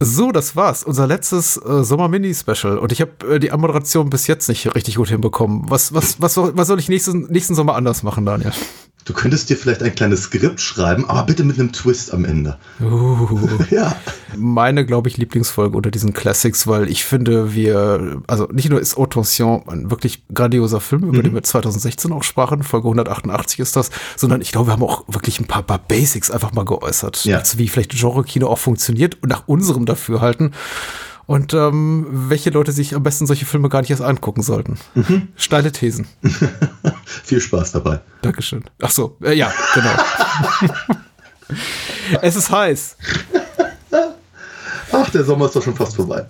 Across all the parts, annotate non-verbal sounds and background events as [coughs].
So, das war's. Unser letztes äh, Sommer-Mini-Special. Und ich habe äh, die Anmoderation bis jetzt nicht richtig gut hinbekommen. Was, was, was, soll, was soll ich nächsten, nächsten Sommer anders machen, Daniel? Du könntest dir vielleicht ein kleines Skript schreiben, aber bitte mit einem Twist am Ende. Uh, [laughs] ja. Meine, glaube ich, Lieblingsfolge unter diesen Classics, weil ich finde, wir, also nicht nur ist Autention ein wirklich grandioser Film, über mhm. den wir 2016 auch sprachen, Folge 188 ist das, sondern ich glaube, wir haben auch wirklich ein paar, paar Basics einfach mal geäußert. Ja. Also wie vielleicht Genre-Kino auch funktioniert und nach unserem Dafürhalten und ähm, welche Leute sich am besten solche Filme gar nicht erst angucken sollten. Mhm. Steile Thesen. [laughs] Viel Spaß dabei. Dankeschön. Ach so, äh, ja, genau. [laughs] es ist heiß. Ach, der Sommer ist doch schon fast vorbei.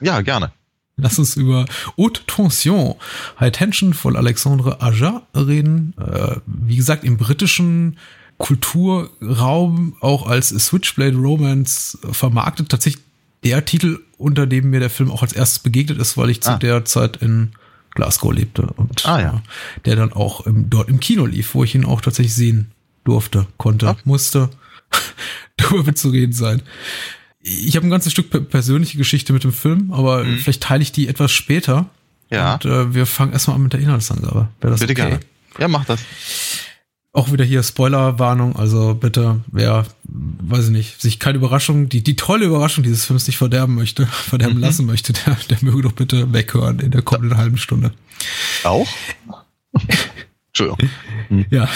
Ja, gerne. Lass uns über Haute Tension, High Tension von Alexandre Aja reden. Äh, wie gesagt, im britischen Kulturraum auch als Switchblade Romance vermarktet. Tatsächlich der Titel, unter dem mir der Film auch als erstes begegnet ist, weil ich zu ah. der Zeit in Glasgow lebte und ah, ja. der dann auch im, dort im Kino lief, wo ich ihn auch tatsächlich sehen durfte, konnte, okay. musste. [laughs] darüber zu reden sein. Ich habe ein ganzes Stück persönliche Geschichte mit dem Film, aber mhm. vielleicht teile ich die etwas später. Ja. Und äh, wir fangen erstmal an mit der Inhaltsangabe. Bitte okay? gerne. Ja, mach das. Auch wieder hier Spoilerwarnung, also bitte, wer, weiß ich nicht, sich keine Überraschung, die, die tolle Überraschung dieses Films nicht verderben möchte, [laughs] verderben mhm. lassen möchte, der, der möge doch bitte weghören in der kommenden halben Stunde. Auch? [laughs] Entschuldigung. Ja.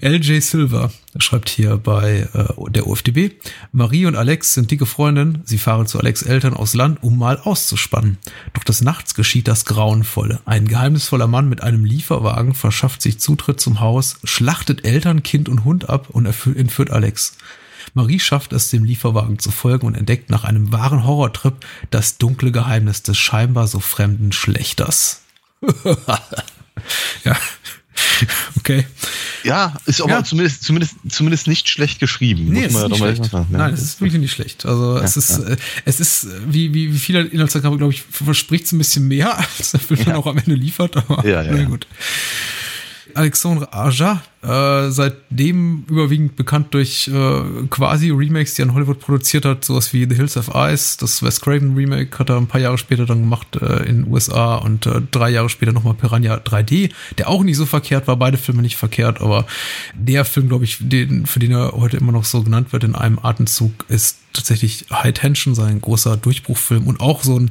LJ Silver schreibt hier bei äh, der OFDB, Marie und Alex sind dicke Freundinnen. Sie fahren zu Alex Eltern aus Land, um mal auszuspannen. Doch des Nachts geschieht das Grauenvolle. Ein geheimnisvoller Mann mit einem Lieferwagen verschafft sich Zutritt zum Haus, schlachtet Eltern, Kind und Hund ab und entführt Alex. Marie schafft es, dem Lieferwagen zu folgen und entdeckt nach einem wahren Horrortrip das dunkle Geheimnis des scheinbar so fremden Schlechters. [laughs] ja, [laughs] okay. Ja, ist aber ja. zumindest, zumindest, zumindest nicht schlecht geschrieben. Nee, es ist nicht schlecht. Ja. Nein, es ist wirklich nicht schlecht. Also ja, es ist, äh, es ist, wie, wie, wie viele Inhaltsangaben, glaube ich, verspricht es ein bisschen mehr, [laughs] als der Film dann auch am Ende liefert, aber ja, ja, na gut. Alexandre Aja, äh, seitdem überwiegend bekannt durch äh, quasi Remakes, die er in Hollywood produziert hat, sowas wie The Hills of Ice, das Wes Craven Remake hat er ein paar Jahre später dann gemacht äh, in den USA und äh, drei Jahre später nochmal Piranha 3D, der auch nicht so verkehrt war, beide Filme nicht verkehrt, aber der Film, glaube ich, den, für den er heute immer noch so genannt wird in einem Atemzug, ist tatsächlich High Tension, sein großer Durchbruchfilm und auch so ein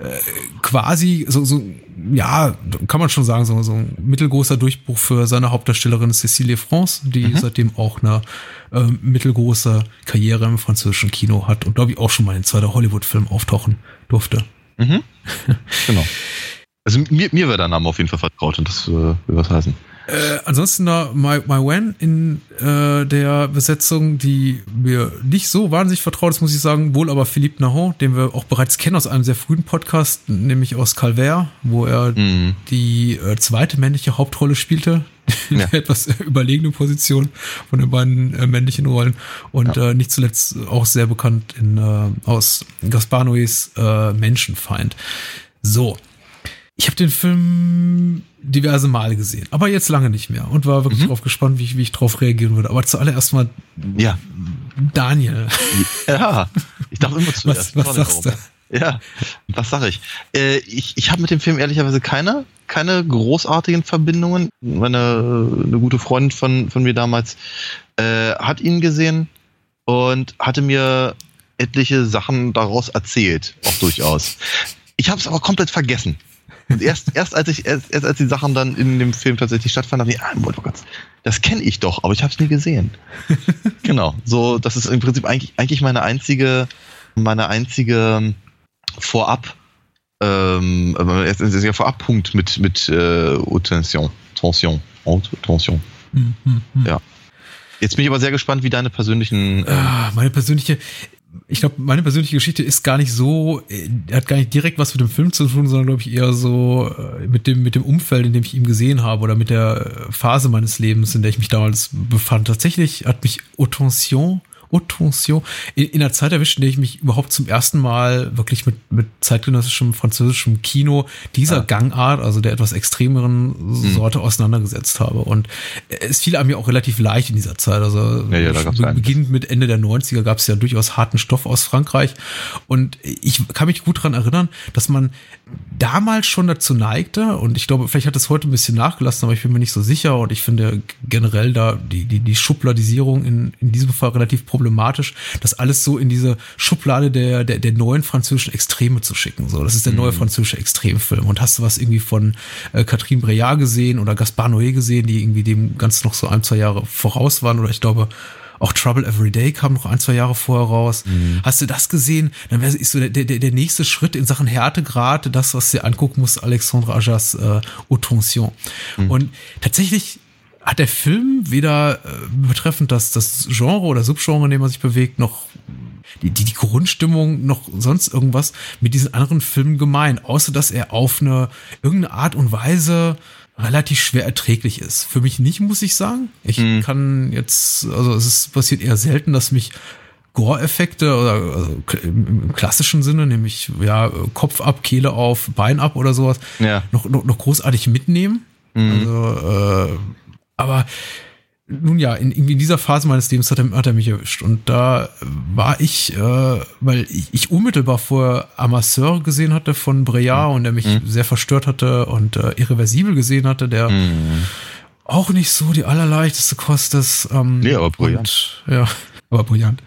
äh, quasi, so, so, ja, kann man schon sagen, so, so ein mittelgroßer Durchbruch für seine Hauptdarstellerin Cécile France, die mhm. seitdem auch eine äh, mittelgroße Karriere im französischen Kino hat und glaube ich auch schon mal in zweiter Hollywood-Film auftauchen durfte. Mhm. [laughs] genau. Also mir, mir wäre der Name auf jeden Fall vertraut und das äh, will was heißen. Äh, ansonsten da My, My Wen in äh, der Besetzung, die mir nicht so wahnsinnig vertraut ist, muss ich sagen, wohl aber Philippe Nahon, den wir auch bereits kennen aus einem sehr frühen Podcast, nämlich aus Calvert, wo er mhm. die äh, zweite männliche Hauptrolle spielte, ja. etwas überlegene Position von den beiden äh, männlichen Rollen und ja. äh, nicht zuletzt auch sehr bekannt in, äh, aus Gaspar Noés äh, Menschenfeind. So, ich habe den Film diverse Male gesehen, aber jetzt lange nicht mehr und war wirklich mhm. drauf gespannt, wie ich, wie ich drauf reagieren würde. Aber zuallererst mal, ja, Daniel. Ja, ich dachte immer zuerst. Was, was sagst du? Ja, was sag ich? Äh, ich ich habe mit dem Film ehrlicherweise keine, keine großartigen Verbindungen. Meine eine gute Freundin von, von mir damals äh, hat ihn gesehen und hatte mir etliche Sachen daraus erzählt, auch durchaus. Ich habe es aber komplett vergessen. Und erst, [laughs] erst als ich, erst, erst als die Sachen dann in dem Film tatsächlich stattfanden, dachte ich, ah, Gott, das kenne ich doch, aber ich habe es nie gesehen. [laughs] genau. So, das ist im Prinzip eigentlich, eigentlich meine einzige, meine einzige Vorab, ähm, äh, Vorabpunkt mit, mit äh, Tension. Tension. Tension. Mhm, mhm. Ja. Jetzt bin ich aber sehr gespannt, wie deine persönlichen. Äh ah, meine persönliche, ich glaube, meine persönliche Geschichte ist gar nicht so, äh, hat gar nicht direkt was mit dem Film zu tun, sondern glaube ich eher so äh, mit dem, mit dem Umfeld, in dem ich ihn gesehen habe oder mit der Phase meines Lebens, in der ich mich damals befand. Tatsächlich hat mich Autention Attention, in, in der Zeit erwischt, in der ich mich überhaupt zum ersten Mal wirklich mit, mit zeitgenössischem französischem Kino dieser ja. Gangart, also der etwas extremeren hm. Sorte mhm. auseinandergesetzt habe. Und es fiel einem ja auch relativ leicht in dieser Zeit. Also ja, ja, beginnend mit Ende der 90er gab es ja durchaus harten Stoff aus Frankreich. Und ich kann mich gut daran erinnern, dass man damals schon dazu neigte, und ich glaube, vielleicht hat es heute ein bisschen nachgelassen, aber ich bin mir nicht so sicher. Und ich finde generell da die, die, die Schubladisierung in, in diesem Fall relativ problematisch, das alles so in diese Schublade der, der, der neuen französischen Extreme zu schicken. So, das ist der neue mhm. französische Extremfilm. Und hast du was irgendwie von äh, Catherine Breillat gesehen oder Gaspar Noé gesehen, die irgendwie dem ganz noch so ein, zwei Jahre voraus waren? Oder ich glaube, auch Trouble Every Day kam noch ein, zwei Jahre vorher raus. Mhm. Hast du das gesehen? Dann wäre ist so der, der, der nächste Schritt in Sachen Härtegrad, das, was du angucken muss, Alexandre Ajas äh, Autention. Mhm. Und tatsächlich hat der Film weder äh, betreffend das, das Genre oder Subgenre, in dem er sich bewegt, noch die, die, die Grundstimmung noch sonst irgendwas mit diesen anderen Filmen gemein, außer dass er auf eine irgendeine Art und Weise relativ schwer erträglich ist. Für mich nicht, muss ich sagen. Ich mhm. kann jetzt, also es ist, passiert eher selten, dass mich Gore-Effekte oder also im, klassischen Sinne, nämlich ja Kopf ab, Kehle auf, Bein ab oder sowas, ja. noch, noch, noch großartig mitnehmen. Mhm. Also, äh, aber nun ja, in, in dieser Phase meines Lebens hat er, hat er mich erwischt. Und da war ich, äh, weil ich, ich unmittelbar vor Amasseur gesehen hatte von Breillat mhm. und der mich mhm. sehr verstört hatte und äh, irreversibel gesehen hatte, der mhm. auch nicht so die allerleichteste Kost ist. Ähm, nee, aber brillant. Und, ja aber brillant.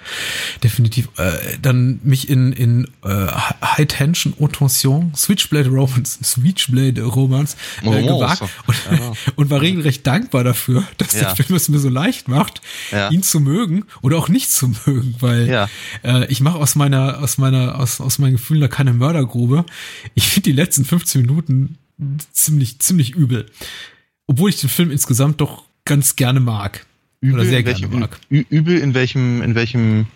Definitiv. Äh, dann mich in, in äh, High Tension Haute Tension, Switchblade Romance, Switchblade Romance äh, oh, gewagt so. und, ja. und, war regelrecht dankbar dafür, dass ja. der Film es mir so leicht macht, ja. ihn zu mögen oder auch nicht zu mögen, weil äh, ich mache aus meiner, aus meiner, aus, aus meinen Gefühlen da keine Mördergrube. Ich finde die letzten 15 Minuten ziemlich, ziemlich übel. Obwohl ich den Film insgesamt doch ganz gerne mag. Übel Oder sehr in welchem, mag. Übel in welchem, in welchem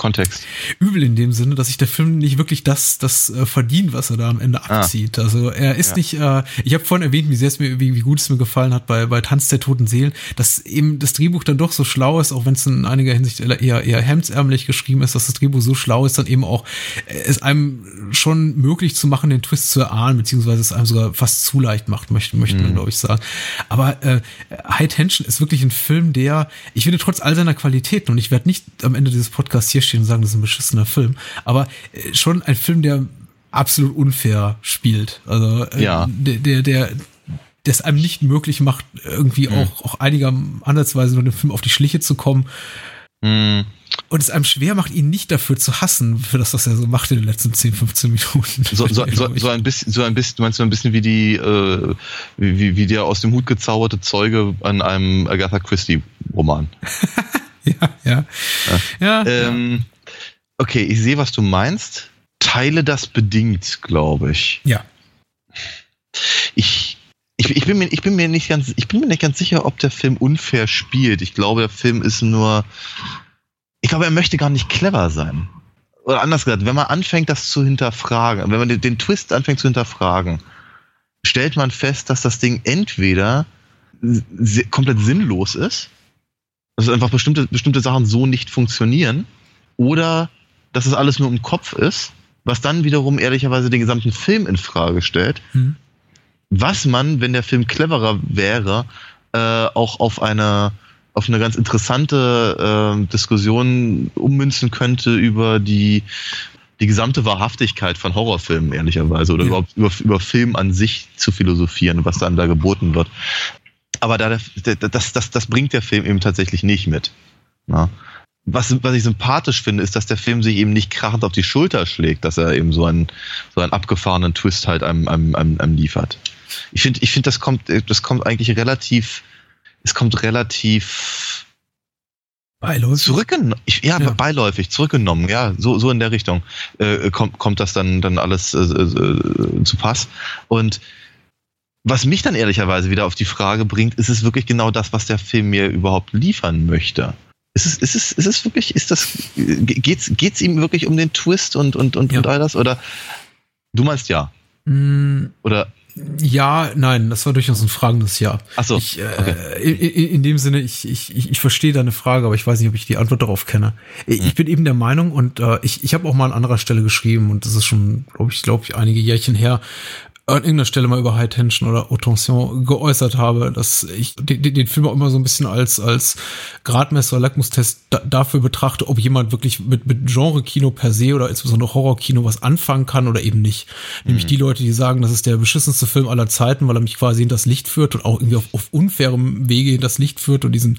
Kontext. Übel in dem Sinne, dass sich der Film nicht wirklich das, das äh, verdient, was er da am Ende ah. abzieht. Ah. Also er ist ja. nicht, äh, ich habe vorhin erwähnt, wie sehr es mir, wie, wie gut es mir gefallen hat bei, bei Tanz der toten Seelen, dass eben das Drehbuch dann doch so schlau ist, auch wenn es in einiger Hinsicht eher, eher hemdsärmlich geschrieben ist, dass das Drehbuch so schlau ist, dann eben auch äh, es einem schon möglich zu machen, den Twist zu erahnen, beziehungsweise es einem sogar fast zu leicht macht, möchte, möchte mhm. man, glaube ich, sagen. Aber äh, High Tension ist wirklich ein Film, der, ich finde, trotz all seiner Qualitäten, und ich werde nicht am Ende dieses Podcasts hier stehen und sagen, das ist ein beschissener Film, aber äh, schon ein Film, der absolut unfair spielt. Also äh, ja. der, der, der das einem nicht möglich macht, irgendwie mhm. auch, auch einiger ansatzweise nur dem Film auf die Schliche zu kommen. Mhm. Und es einem schwer macht, ihn nicht dafür zu hassen, für das, was er so macht in den letzten 10, 15 Minuten. So, so, [laughs] so, so ein bisschen, so ein bisschen, du meinst so ein bisschen wie die, äh, wie, wie der aus dem Hut gezauberte Zeuge an einem Agatha Christie Roman. [laughs] ja, ja. Ja. ähm, Okay, ich sehe, was du meinst. Teile das bedingt, glaube ich. Ja. Ich, ich, ich, bin mir, ich, bin mir nicht ganz, ich bin mir nicht ganz sicher, ob der Film unfair spielt. Ich glaube, der Film ist nur. Ich glaube, er möchte gar nicht clever sein. Oder anders gesagt, wenn man anfängt, das zu hinterfragen, wenn man den, den Twist anfängt zu hinterfragen, stellt man fest, dass das Ding entweder komplett sinnlos ist, dass einfach bestimmte, bestimmte Sachen so nicht funktionieren, oder dass es alles nur im Kopf ist, was dann wiederum ehrlicherweise den gesamten Film in Frage stellt. Mhm. Was man, wenn der Film cleverer wäre, äh, auch auf eine auf eine ganz interessante äh, Diskussion ummünzen könnte über die die gesamte Wahrhaftigkeit von Horrorfilmen, ehrlicherweise, oder ja. überhaupt über, über Film an sich zu philosophieren, was dann da geboten wird. Aber da, das, das, das bringt der Film eben tatsächlich nicht mit. Na? was, was ich sympathisch finde, ist, dass der Film sich eben nicht krachend auf die Schulter schlägt, dass er eben so einen, so einen abgefahrenen Twist halt einem, einem, einem, einem liefert. Ich finde, ich finde, das kommt, das kommt eigentlich relativ, es kommt relativ beiläufig. Zurückgenommen, ja, ja, beiläufig, zurückgenommen, ja, so, so in der Richtung äh, kommt, kommt das dann, dann alles äh, äh, zu Pass. Und was mich dann ehrlicherweise wieder auf die Frage bringt, ist es wirklich genau das, was der Film mir überhaupt liefern möchte? Ist es, ist es, ist es wirklich, ist das, geht's, geht's ihm wirklich um den Twist und, und, und, ja. und all das? Oder du meinst ja? Mm, Oder? Ja, nein, das war durchaus ein fragendes Ja. Ach so. Ich, äh, okay. in, in, dem Sinne, ich, ich, ich, verstehe deine Frage, aber ich weiß nicht, ob ich die Antwort darauf kenne. Ich hm. bin eben der Meinung und äh, ich, ich habe auch mal an anderer Stelle geschrieben und das ist schon, glaube ich, glaube ich, einige Jährchen her, an irgendeiner Stelle mal über High Tension oder Autention geäußert habe, dass ich den, den Film auch immer so ein bisschen als, als Gradmesser, Lackmustest da, dafür betrachte, ob jemand wirklich mit, mit Genre-Kino per se oder insbesondere Horror-Kino was anfangen kann oder eben nicht. Mhm. Nämlich die Leute, die sagen, das ist der beschissenste Film aller Zeiten, weil er mich quasi in das Licht führt und auch irgendwie auf, auf unfairem Wege in das Licht führt und diesen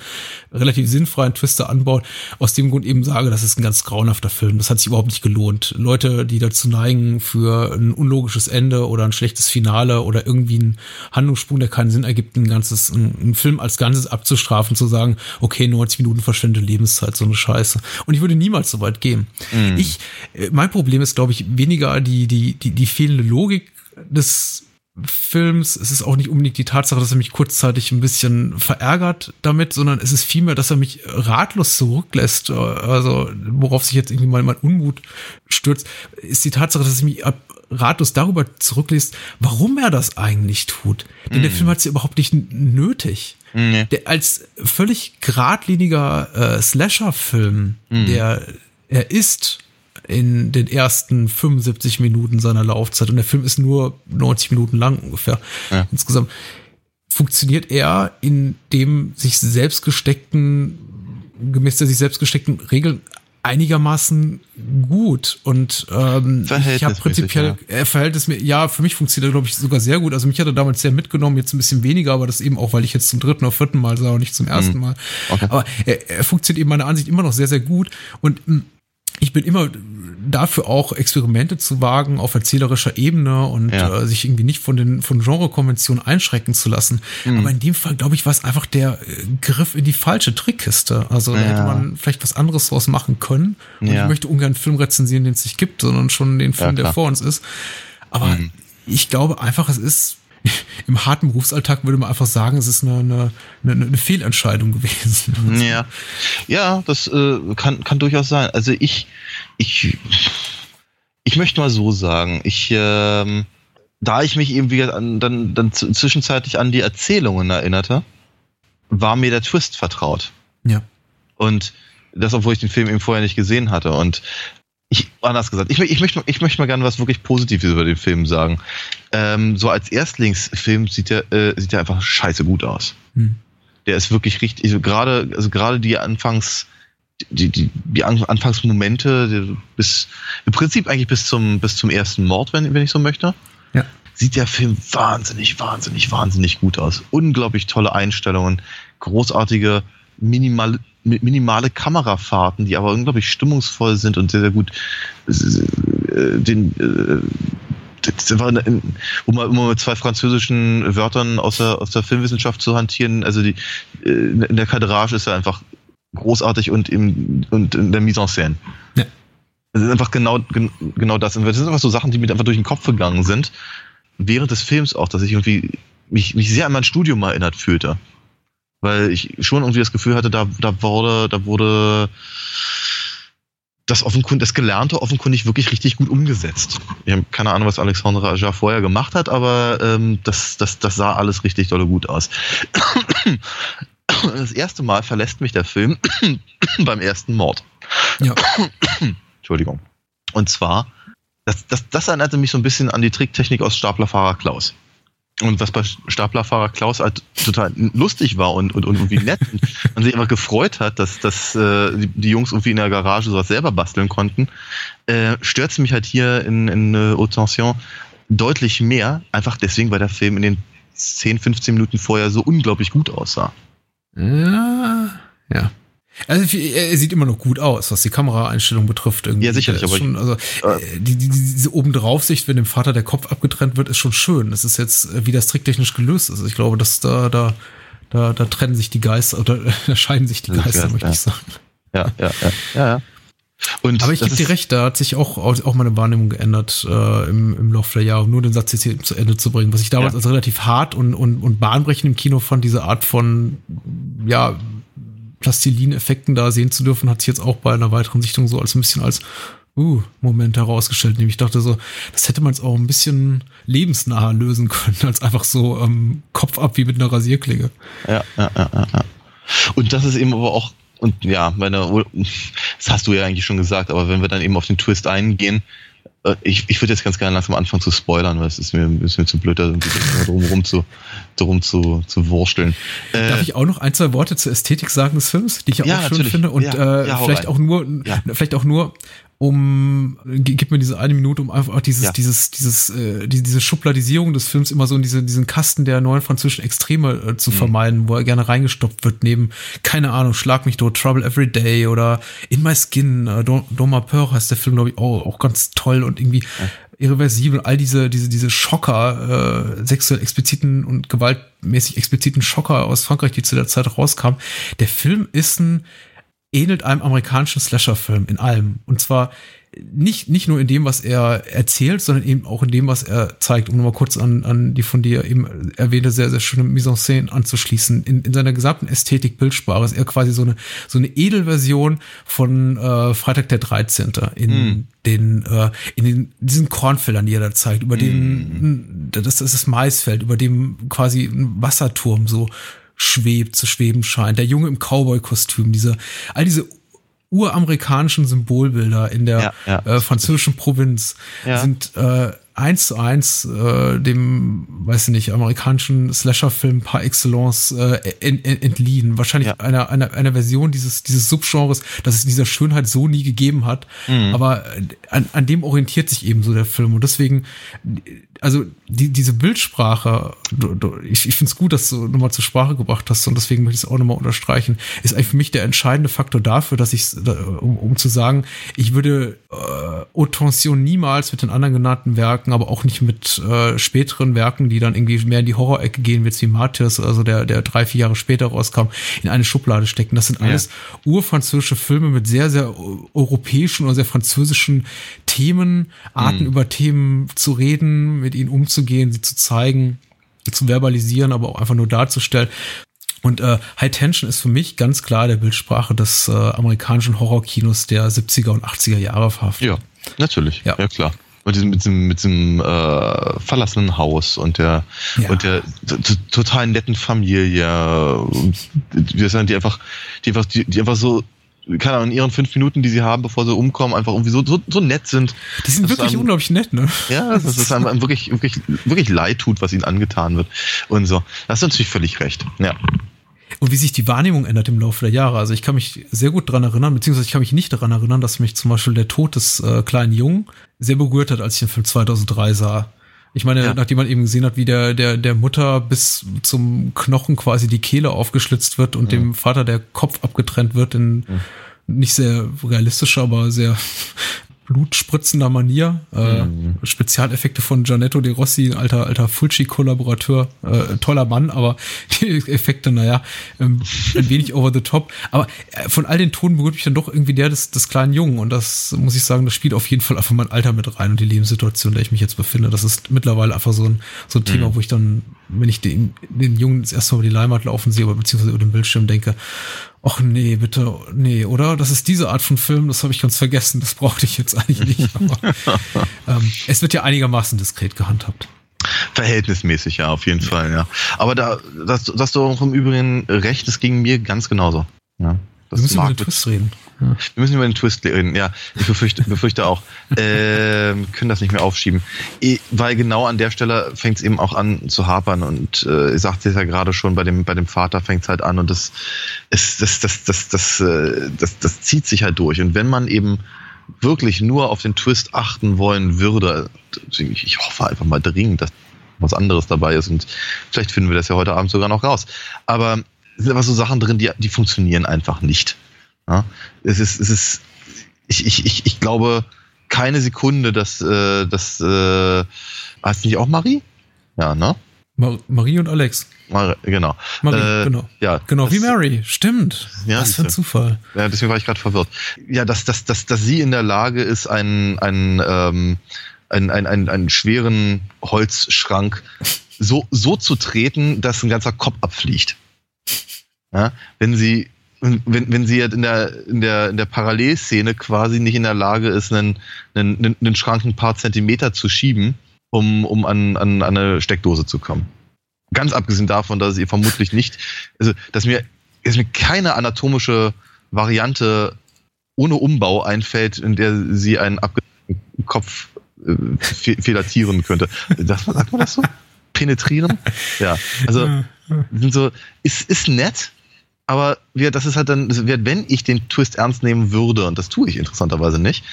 relativ sinnfreien Twister anbaut. Aus dem Grund eben sage, das ist ein ganz grauenhafter Film. Das hat sich überhaupt nicht gelohnt. Leute, die dazu neigen, für ein unlogisches Ende oder ein schlechtes Finale oder irgendwie ein Handlungssprung, der keinen Sinn ergibt, ein ganzes, ein, ein Film als Ganzes abzustrafen, zu sagen, okay, 90 Minuten verschwendete Lebenszeit, so eine Scheiße. Und ich würde niemals so weit gehen. Mm. Ich, äh, mein Problem ist, glaube ich, weniger die, die, die, die fehlende Logik des Films. Es ist auch nicht unbedingt die Tatsache, dass er mich kurzzeitig ein bisschen verärgert damit, sondern es ist vielmehr, dass er mich ratlos zurücklässt. Also, worauf sich jetzt irgendwie mal mein Unmut stürzt, ist die Tatsache, dass ich mich ratlos darüber zurücklässt, warum er das eigentlich tut. Denn mm. der Film hat es ja überhaupt nicht nötig. Mm. Der, als völlig geradliniger äh, Slasher-Film, mm. der er ist in den ersten 75 Minuten seiner Laufzeit und der Film ist nur 90 Minuten lang ungefähr ja. insgesamt, funktioniert er in dem sich selbst gesteckten, gemäß der sich selbst gesteckten Regeln einigermaßen gut und ähm, ich habe prinzipiell ja. er verhält es mir ja für mich funktioniert er glaube ich sogar sehr gut also mich hat er damals sehr mitgenommen jetzt ein bisschen weniger aber das eben auch weil ich jetzt zum dritten oder vierten Mal sah und nicht zum ersten mhm. Mal okay. aber er, er funktioniert eben meiner Ansicht immer noch sehr sehr gut und hm, ich bin immer dafür auch Experimente zu wagen auf erzählerischer Ebene und ja. äh, sich irgendwie nicht von den von Genrekonventionen einschrecken zu lassen. Mhm. Aber in dem Fall, glaube ich, war es einfach der äh, Griff in die falsche Trickkiste. Also ja. da hätte man vielleicht was anderes draus machen können. Und ja. ich möchte ungern einen Film rezensieren, den es nicht gibt, sondern schon den Film, der vor uns ist. Aber mhm. ich glaube einfach, es ist [laughs] im harten Berufsalltag würde man einfach sagen, es ist eine, eine, eine, eine Fehlentscheidung gewesen. [laughs] Ja, ja, das äh, kann, kann durchaus sein. Also ich, ich, ich möchte mal so sagen, ich, ähm, da ich mich eben wieder an, dann, dann zwischenzeitlich an die Erzählungen erinnerte, war mir der Twist vertraut. Ja. Und das, obwohl ich den Film eben vorher nicht gesehen hatte. Und ich, anders gesagt, ich, ich, möchte, ich möchte mal gerne was wirklich Positives über den Film sagen. Ähm, so als Erstlingsfilm sieht der, äh, sieht der einfach scheiße gut aus. Hm. Der ist wirklich richtig, also gerade, also gerade die Anfangs, die, die, die Anfangsmomente, die, bis, im Prinzip eigentlich bis zum, bis zum ersten Mord, wenn, wenn ich so möchte. Ja. Sieht der Film wahnsinnig, wahnsinnig, wahnsinnig gut aus. Unglaublich tolle Einstellungen, großartige, minimal, minimale Kamerafahrten, die aber unglaublich stimmungsvoll sind und sehr, sehr gut äh, den äh, um mal, um mal mit zwei französischen Wörtern aus der, aus der Filmwissenschaft zu hantieren, also die, äh, in der Kadrage ist er einfach großartig und, im, und in der Mise en scène. Ja. Das ist einfach genau, genau das. Und das sind einfach so Sachen, die mir einfach durch den Kopf gegangen sind, während des Films auch, dass ich irgendwie mich, mich sehr an mein Studium erinnert fühlte weil ich schon irgendwie das Gefühl hatte, da, da wurde, da wurde das offenkundig, das Gelernte offenkundig wirklich richtig gut umgesetzt. Ich habe keine Ahnung, was Alexandre Aja vorher gemacht hat, aber ähm, das, das, das sah alles richtig dolle gut aus. [coughs] Das erste Mal verlässt mich der Film [coughs] beim ersten Mord. Ja. [coughs] Entschuldigung. Und zwar, das, das, das erinnerte mich so ein bisschen an die Tricktechnik aus Staplerfahrer Klaus. Und was bei Staplerfahrer Klaus halt total lustig war und, und, und irgendwie nett und [laughs] sich einfach gefreut hat, dass, dass äh, die, die, Jungs irgendwie in der Garage sowas selber basteln konnten, äh, stört es mich halt hier in, in äh, Haute Tension deutlich mehr, einfach deswegen, weil der Film in den 10, 15 Minuten vorher so unglaublich gut aussah. Ja, ja. Also er sieht immer noch gut aus, was die Kameraeinstellung betrifft. Irgendwie. Ja, sicherlich. Aber schon, also äh, die, die, diese Obendraufsicht, wenn dem Vater der Kopf abgetrennt wird, ist schon schön. Das ist jetzt, äh, wie das tricktechnisch gelöst ist. Ich glaube, dass da, da, da, da trennen sich die Geister oder [laughs] da scheiden sich die Geister, möchte ja. ich sagen. Ja, ja, ja, ja. ja. Und Aber ich gebe dir recht, da hat sich auch, auch meine Wahrnehmung geändert äh, im, im Laufe der Jahre, um nur den Satz jetzt hier zu Ende zu bringen. Was ich damals ja. als relativ hart und, und, und bahnbrechend im Kino fand, diese Art von, ja, Plastilin-Effekten da sehen zu dürfen, hat sich jetzt auch bei einer weiteren Sichtung so als ein bisschen als uh, Moment herausgestellt. Nämlich ich dachte so, das hätte man es auch ein bisschen lebensnaher lösen können, [laughs] als einfach so ähm, Kopf ab wie mit einer Rasierklinge. Ja, ja, ja, ja. Und das ist eben aber auch, und ja, meine, das hast du ja eigentlich schon gesagt, aber wenn wir dann eben auf den Twist eingehen, ich, ich würde jetzt ganz gerne langsam anfangen zu spoilern, weil es ist mir, ist mir zu blöd, da drum rum zu, drum zu, zu wursteln. Äh, Darf ich auch noch ein, zwei Worte zur Ästhetik sagen des Films, die ich ja, auch schön finde und ja, äh, ja, vielleicht rein. auch nur, vielleicht auch nur, um gib mir diese eine Minute, um einfach auch dieses, ja. dieses, dieses, äh, die, diese Schubladisierung des Films immer so in diese, diesen Kasten der neuen französischen Extreme äh, zu mhm. vermeiden, wo er gerne reingestoppt wird, neben, keine Ahnung, Schlag mich tot, Trouble Every Day oder In My Skin, äh, Doma Peur heißt der Film, glaube ich, auch, auch ganz toll und irgendwie ja. irreversibel, all diese, diese, diese Schocker, äh, sexuell expliziten und gewaltmäßig expliziten Schocker aus Frankreich, die zu der Zeit rauskamen. Der Film ist ein ähnelt einem amerikanischen Slasher-Film in allem. Und zwar nicht, nicht nur in dem, was er erzählt, sondern eben auch in dem, was er zeigt, um nochmal kurz an, an die von dir eben erwähnte, sehr, sehr schöne Mise en scène anzuschließen. In, in seiner gesamten Ästhetik, Bildsprache ist er quasi so eine, so eine Edelversion von äh, Freitag der 13. in mm. den, äh, in den, diesen Kornfeldern, die er da zeigt, über mm. den, das, das ist das Maisfeld, über dem quasi ein Wasserturm so schwebt, zu schweben scheint. Der Junge im Cowboy-Kostüm, diese, all diese uramerikanischen Symbolbilder in der ja, ja. Äh, französischen Provinz ja. sind äh, eins zu eins äh, dem, weiß ich nicht, amerikanischen Slasher-Film par excellence äh, ent, ent, entliehen. Wahrscheinlich ja. einer, einer, einer Version dieses, dieses Subgenres, das es dieser Schönheit so nie gegeben hat. Mhm. Aber äh, an, an dem orientiert sich eben so der Film. Und deswegen, also die, diese Bildsprache, du, du, ich, ich finde es gut, dass du nochmal zur Sprache gebracht hast und deswegen möchte ich es auch nochmal unterstreichen, ist eigentlich für mich der entscheidende Faktor dafür, dass ich, um, um zu sagen, ich würde äh, Autention niemals mit den anderen genannten Werken, aber auch nicht mit äh, späteren Werken, die dann irgendwie mehr in die Horror-Ecke gehen, wie jetzt wie Martyrs, also der, der drei, vier Jahre später rauskam, in eine Schublade stecken. Das sind alles ja. urfranzösische Filme mit sehr, sehr europäischen oder sehr französischen Themen, Arten mhm. über Themen zu reden, mit ihnen umzugehen, sie zu zeigen, zu verbalisieren, aber auch einfach nur darzustellen. Und äh, High Tension ist für mich ganz klar der Bildsprache des äh, amerikanischen Horrorkinos der 70er und 80er Jahre verhaftet. Ja, natürlich. Ja, ja klar. Und mit diesem, mit diesem äh, verlassenen Haus und der ja. und der total netten Familie, und die, die einfach, die einfach, die, die einfach so keine Ahnung, in ihren fünf Minuten, die sie haben, bevor sie umkommen, einfach irgendwie so, so, so nett sind. Die sind wirklich einem, unglaublich nett, ne? Ja, dass es einem wirklich, wirklich, wirklich leid tut, was ihnen angetan wird. Und so. Das ist natürlich völlig recht. Ja. Und wie sich die Wahrnehmung ändert im Laufe der Jahre. Also ich kann mich sehr gut daran erinnern, beziehungsweise ich kann mich nicht daran erinnern, dass mich zum Beispiel der Tod des äh, kleinen Jungen sehr berührt hat, als ich den Film 2003 sah. Ich meine, ja. nachdem man eben gesehen hat, wie der, der, der Mutter bis zum Knochen quasi die Kehle aufgeschlitzt wird und ja. dem Vater der Kopf abgetrennt wird in ja. nicht sehr realistischer, aber sehr blutspritzender Manier. Äh, mhm. Spezialeffekte von Gianetto De Rossi, alter, alter Fulci-Kollaborateur, äh, toller Mann, aber [laughs] die Effekte, naja, ähm, ein wenig over the top. Aber äh, von all den Tonen berührt mich dann doch irgendwie der des, des kleinen Jungen. Und das muss ich sagen, das spielt auf jeden Fall einfach mein Alter mit rein und die Lebenssituation, in der ich mich jetzt befinde. Das ist mittlerweile einfach so ein, so ein Thema, mhm. wo ich dann, wenn ich den, den Jungen das erste Mal über die Leinwand laufen sehe, oder beziehungsweise über den Bildschirm denke, ach nee, bitte, nee, oder? Das ist diese Art von Film, das habe ich ganz vergessen, das brauchte ich jetzt eigentlich nicht. Aber, [laughs] ähm, es wird ja einigermaßen diskret gehandhabt. Verhältnismäßig, ja, auf jeden ja. Fall, ja. Aber da, das, das du auch im Übrigen recht, das ging mir ganz genauso. Ja. Das Wir müssen über den Twist reden. Wir müssen über den Twist reden, ja. Ich befürchte, befürchte auch. äh, können das nicht mehr aufschieben. Weil genau an der Stelle fängt es eben auch an zu hapern. Und äh, ich sagte es ja gerade schon, bei dem, bei dem Vater fängt es halt an und das, ist, das, das, das, das, das, äh, das, das zieht sich halt durch. Und wenn man eben wirklich nur auf den Twist achten wollen würde, ich hoffe einfach mal dringend, dass was anderes dabei ist und vielleicht finden wir das ja heute Abend sogar noch raus. Aber es sind aber so Sachen drin, die, die funktionieren einfach nicht. Ja? Es ist, es ist, ich, ich, ich, ich glaube keine Sekunde, dass, äh, dass äh, heißt nicht auch Marie? Ja, ne? Mar Marie und Alex. Mar genau. Marie, äh, genau. Ja, genau, wie Mary. Stimmt. Ja, Was für ein Zufall. Ja, deswegen war ich gerade verwirrt. Ja, dass, dass, dass, dass sie in der Lage ist, einen, einen, ähm, einen, einen, einen, einen schweren Holzschrank so, so zu treten, dass ein ganzer Kopf abfliegt. Ja, wenn sie wenn, wenn sie jetzt in der, in der, in der Parallelszene quasi nicht in der Lage ist, einen, einen, einen Schrank ein paar Zentimeter zu schieben, um, um an, an, an eine Steckdose zu kommen. Ganz abgesehen davon, dass ihr vermutlich nicht, also, dass mir, dass mir keine anatomische Variante ohne Umbau einfällt, in der sie einen abgetrennten Kopf äh, filatieren könnte. Das, sagt man das so? Penetrieren? Ja. Also, sind so, ist, ist nett, aber wir, das ist halt dann, wenn ich den Twist ernst nehmen würde, und das tue ich interessanterweise nicht,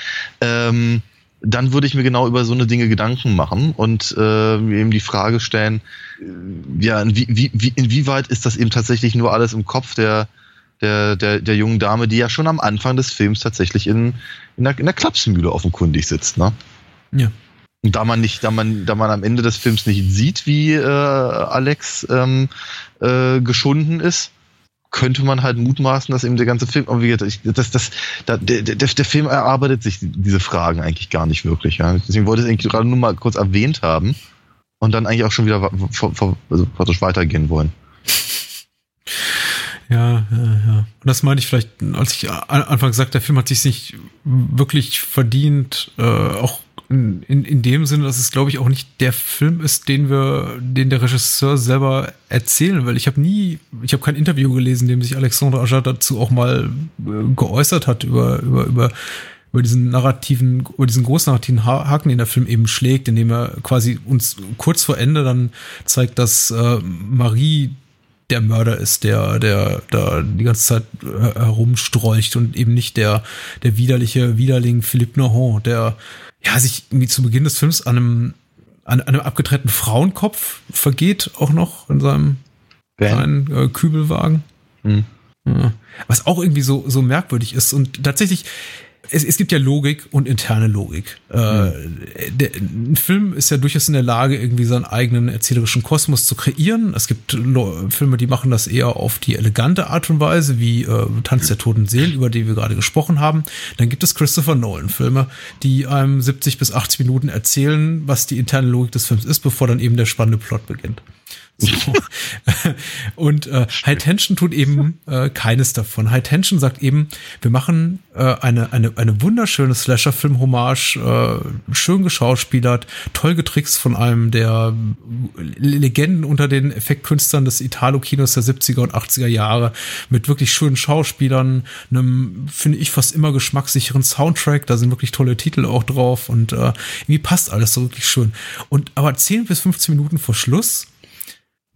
ähm, dann würde ich mir genau über so eine Dinge Gedanken machen und äh, eben die Frage stellen, äh, ja, inwie, wie, inwieweit ist das eben tatsächlich nur alles im Kopf der, der, der, der jungen Dame, die ja schon am Anfang des Films tatsächlich in, in, der, in der Klapsmühle offenkundig sitzt, ne? Ja. Und da man nicht, da man, da man am Ende des Films nicht sieht, wie äh, Alex ähm, äh, geschunden ist, könnte man halt mutmaßen, dass eben der ganze Film, aber wie gesagt, das, das, der, der, der Film erarbeitet sich diese Fragen eigentlich gar nicht wirklich. Ja. Deswegen wollte ich es eigentlich gerade nur mal kurz erwähnt haben und dann eigentlich auch schon wieder also praktisch weitergehen wollen. Ja, ja, ja. Und das meine ich vielleicht, als ich anfangs sagte, der Film hat sich nicht wirklich verdient, äh, auch in, in, in dem Sinne, dass es, glaube ich, auch nicht der Film ist, den wir, den der Regisseur selber erzählen will. Ich habe nie, ich habe kein Interview gelesen, in dem sich Alexandre Aja dazu auch mal äh, geäußert hat über, über, über, über diesen narrativen, über diesen großnarrativen Haken, den der Film eben schlägt, indem er quasi uns kurz vor Ende dann zeigt, dass äh, Marie der Mörder ist, der, der da die ganze Zeit äh, herumstrolcht und eben nicht der, der widerliche Widerling Philippe Nohon, der ja, sich irgendwie zu Beginn des Films an einem, an einem abgetrennten Frauenkopf vergeht, auch noch in seinem kleinen äh, Kübelwagen. Mhm. Ja. Was auch irgendwie so, so merkwürdig ist. Und tatsächlich, es, es gibt ja Logik und interne Logik. Äh, mhm. der, ein Film ist ja durchaus in der Lage, irgendwie seinen eigenen erzählerischen Kosmos zu kreieren. Es gibt Filme, die machen das eher auf die elegante Art und Weise, wie äh, Tanz der toten Seelen, über die wir gerade gesprochen haben. Dann gibt es Christopher Nolan-Filme, die einem 70 bis 80 Minuten erzählen, was die interne Logik des Films ist, bevor dann eben der spannende Plot beginnt. So. [laughs] und äh, High Tension tut eben äh, keines davon. High Tension sagt eben, wir machen äh, eine, eine, eine wunderschöne Slasher-Film-Hommage, äh, schön geschauspielert, toll getrickst von einem der Legenden unter den Effektkünstlern des Italo-Kinos der 70er und 80er Jahre, mit wirklich schönen Schauspielern, einem, finde ich, fast immer geschmackssicheren Soundtrack, da sind wirklich tolle Titel auch drauf und äh, irgendwie passt alles so wirklich schön. Und aber 10 bis 15 Minuten vor Schluss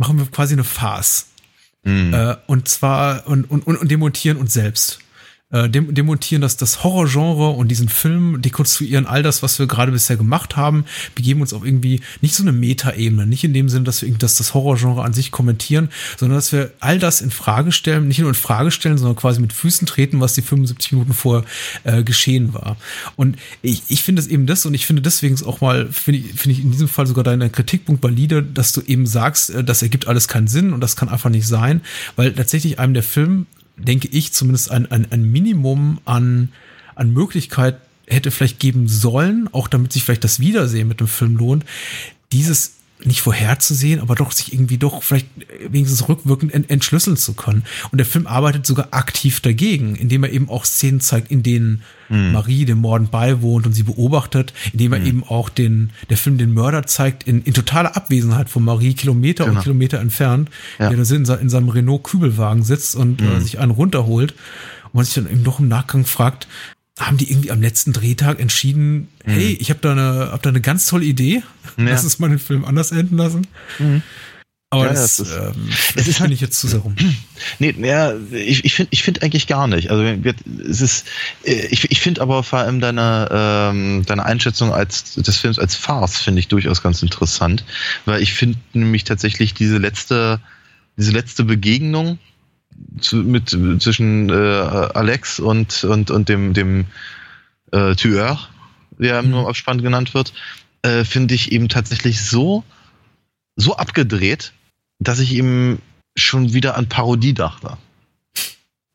machen wir quasi eine Farce. Mhm. Äh, und zwar und, und, und demontieren uns selbst äh, dem, demontieren das, das Horrorgenre und diesen Film, dekonstruieren all das, was wir gerade bisher gemacht haben, begeben uns auf irgendwie nicht so eine Meta-Ebene, nicht in dem Sinne, dass wir irgendwie das, das Horrorgenre an sich kommentieren, sondern dass wir all das in Frage stellen, nicht nur in Frage stellen, sondern quasi mit Füßen treten, was die 75 Minuten vorher äh, geschehen war. Und ich, ich finde es eben das und ich finde deswegen auch mal, finde ich, finde ich in diesem Fall sogar deinen Kritikpunkt valide, dass du eben sagst, äh, das ergibt alles keinen Sinn und das kann einfach nicht sein, weil tatsächlich einem der Film denke ich, zumindest ein, ein, ein Minimum an, an Möglichkeit hätte vielleicht geben sollen, auch damit sich vielleicht das Wiedersehen mit dem Film lohnt, dieses nicht vorherzusehen, aber doch sich irgendwie doch vielleicht wenigstens rückwirkend ent entschlüsseln zu können. Und der Film arbeitet sogar aktiv dagegen, indem er eben auch Szenen zeigt, in denen mhm. Marie dem Morden beiwohnt und sie beobachtet, indem er mhm. eben auch den, der Film den Mörder zeigt, in, in totaler Abwesenheit von Marie, Kilometer genau. und Kilometer entfernt, ja. der da in, in seinem Renault-Kübelwagen sitzt und mhm. äh, sich einen runterholt. Und man sich dann eben doch im Nachgang fragt, haben die irgendwie am letzten Drehtag entschieden, mhm. hey, ich habe da eine, hab da eine ganz tolle Idee, ja. lass uns mal den Film anders enden lassen. Mhm. Aber ja, das, das ist, ähm, es ist halt, ich jetzt zu sehr rum. [clears throat] Nee, ja, ich, ich finde ich finde eigentlich gar nicht. Also es ist, äh, ich, ich finde aber vor allem deine, ähm, deine Einschätzung als des Films als Farce finde ich durchaus ganz interessant, weil ich finde nämlich tatsächlich diese letzte, diese letzte Begegnung, zu, mit, zwischen äh, Alex und, und, und dem, dem äh, Tueur, der mhm. nur Abspann genannt wird, äh, finde ich eben tatsächlich so, so abgedreht, dass ich ihm schon wieder an Parodie dachte.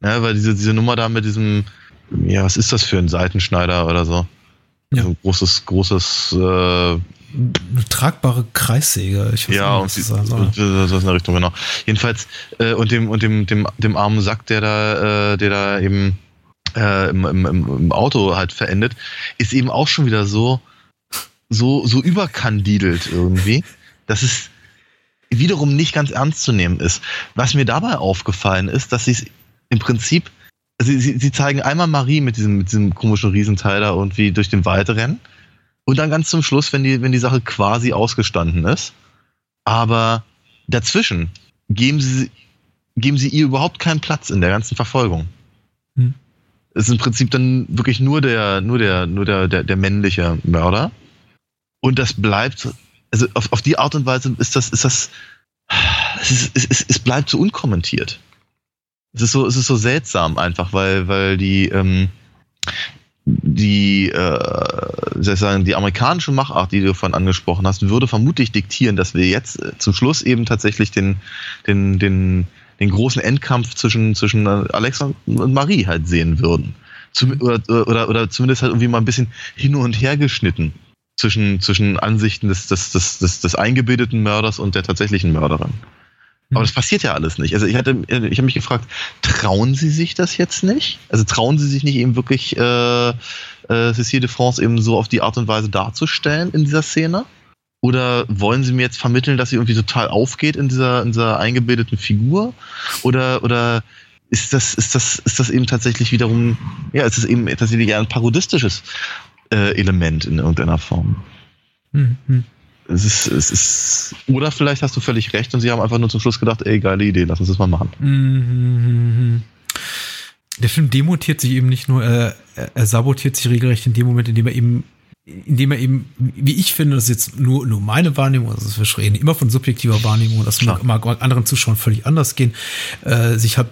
Ja, weil diese, diese Nummer da mit diesem, ja, was ist das für ein Seitenschneider oder so? Ja. So ein großes, großes äh, eine tragbare Kreissäge. Ich weiß ja, nicht, und, die, und so in der Richtung, genau. Jedenfalls, äh, und dem, und dem, dem, dem armen Sack, der da, äh, der da eben äh, im, im, im Auto halt verendet, ist eben auch schon wieder so, so, so überkandidelt irgendwie, dass es wiederum nicht ganz ernst zu nehmen ist. Was mir dabei aufgefallen ist, dass sie es im Prinzip, sie, sie, sie zeigen einmal Marie mit diesem, mit diesem komischen Riesenteil da irgendwie durch den Wald rennen und dann ganz zum Schluss, wenn die, wenn die Sache quasi ausgestanden ist. Aber dazwischen geben sie, geben sie ihr überhaupt keinen Platz in der ganzen Verfolgung. Hm. Es ist im Prinzip dann wirklich nur der, nur der, nur der, der, der männliche Mörder. Und das bleibt, also auf, auf die Art und Weise ist das, ist das, es, ist, es, es, es bleibt so unkommentiert. Es ist so, es ist so seltsam einfach, weil, weil die, ähm, die, äh, sagen, die amerikanische Machart, die du von angesprochen hast, würde vermutlich diktieren, dass wir jetzt äh, zum Schluss eben tatsächlich den, den, den, den großen Endkampf zwischen, zwischen Alexa und Marie halt sehen würden. Zum, oder, oder, oder zumindest halt irgendwie mal ein bisschen hin und her geschnitten zwischen, zwischen Ansichten des, des, des, des, des eingebildeten Mörders und der tatsächlichen Mörderin. Aber das passiert ja alles nicht. Also ich hatte, ich habe mich gefragt, trauen Sie sich das jetzt nicht? Also trauen Sie sich nicht eben wirklich äh, äh, Cécile de France eben so auf die Art und Weise darzustellen in dieser Szene? Oder wollen Sie mir jetzt vermitteln, dass sie irgendwie total aufgeht in dieser, in dieser eingebildeten Figur? Oder, oder ist das, ist das, ist das eben tatsächlich wiederum, ja, ist es eben tatsächlich eher ein parodistisches äh, Element in irgendeiner Form? Mhm. Es ist, es ist, oder vielleicht hast du völlig recht und sie haben einfach nur zum Schluss gedacht, ey, geile Idee, lass uns das mal machen. Mhm. Der Film demontiert sich eben nicht nur, äh, er sabotiert sich regelrecht in dem Moment, in dem er eben indem er eben, wie ich finde, das ist jetzt nur, nur meine Wahrnehmung, also wir reden immer von subjektiver Wahrnehmung, das mag, mag anderen Zuschauern völlig anders gehen, äh, sich hat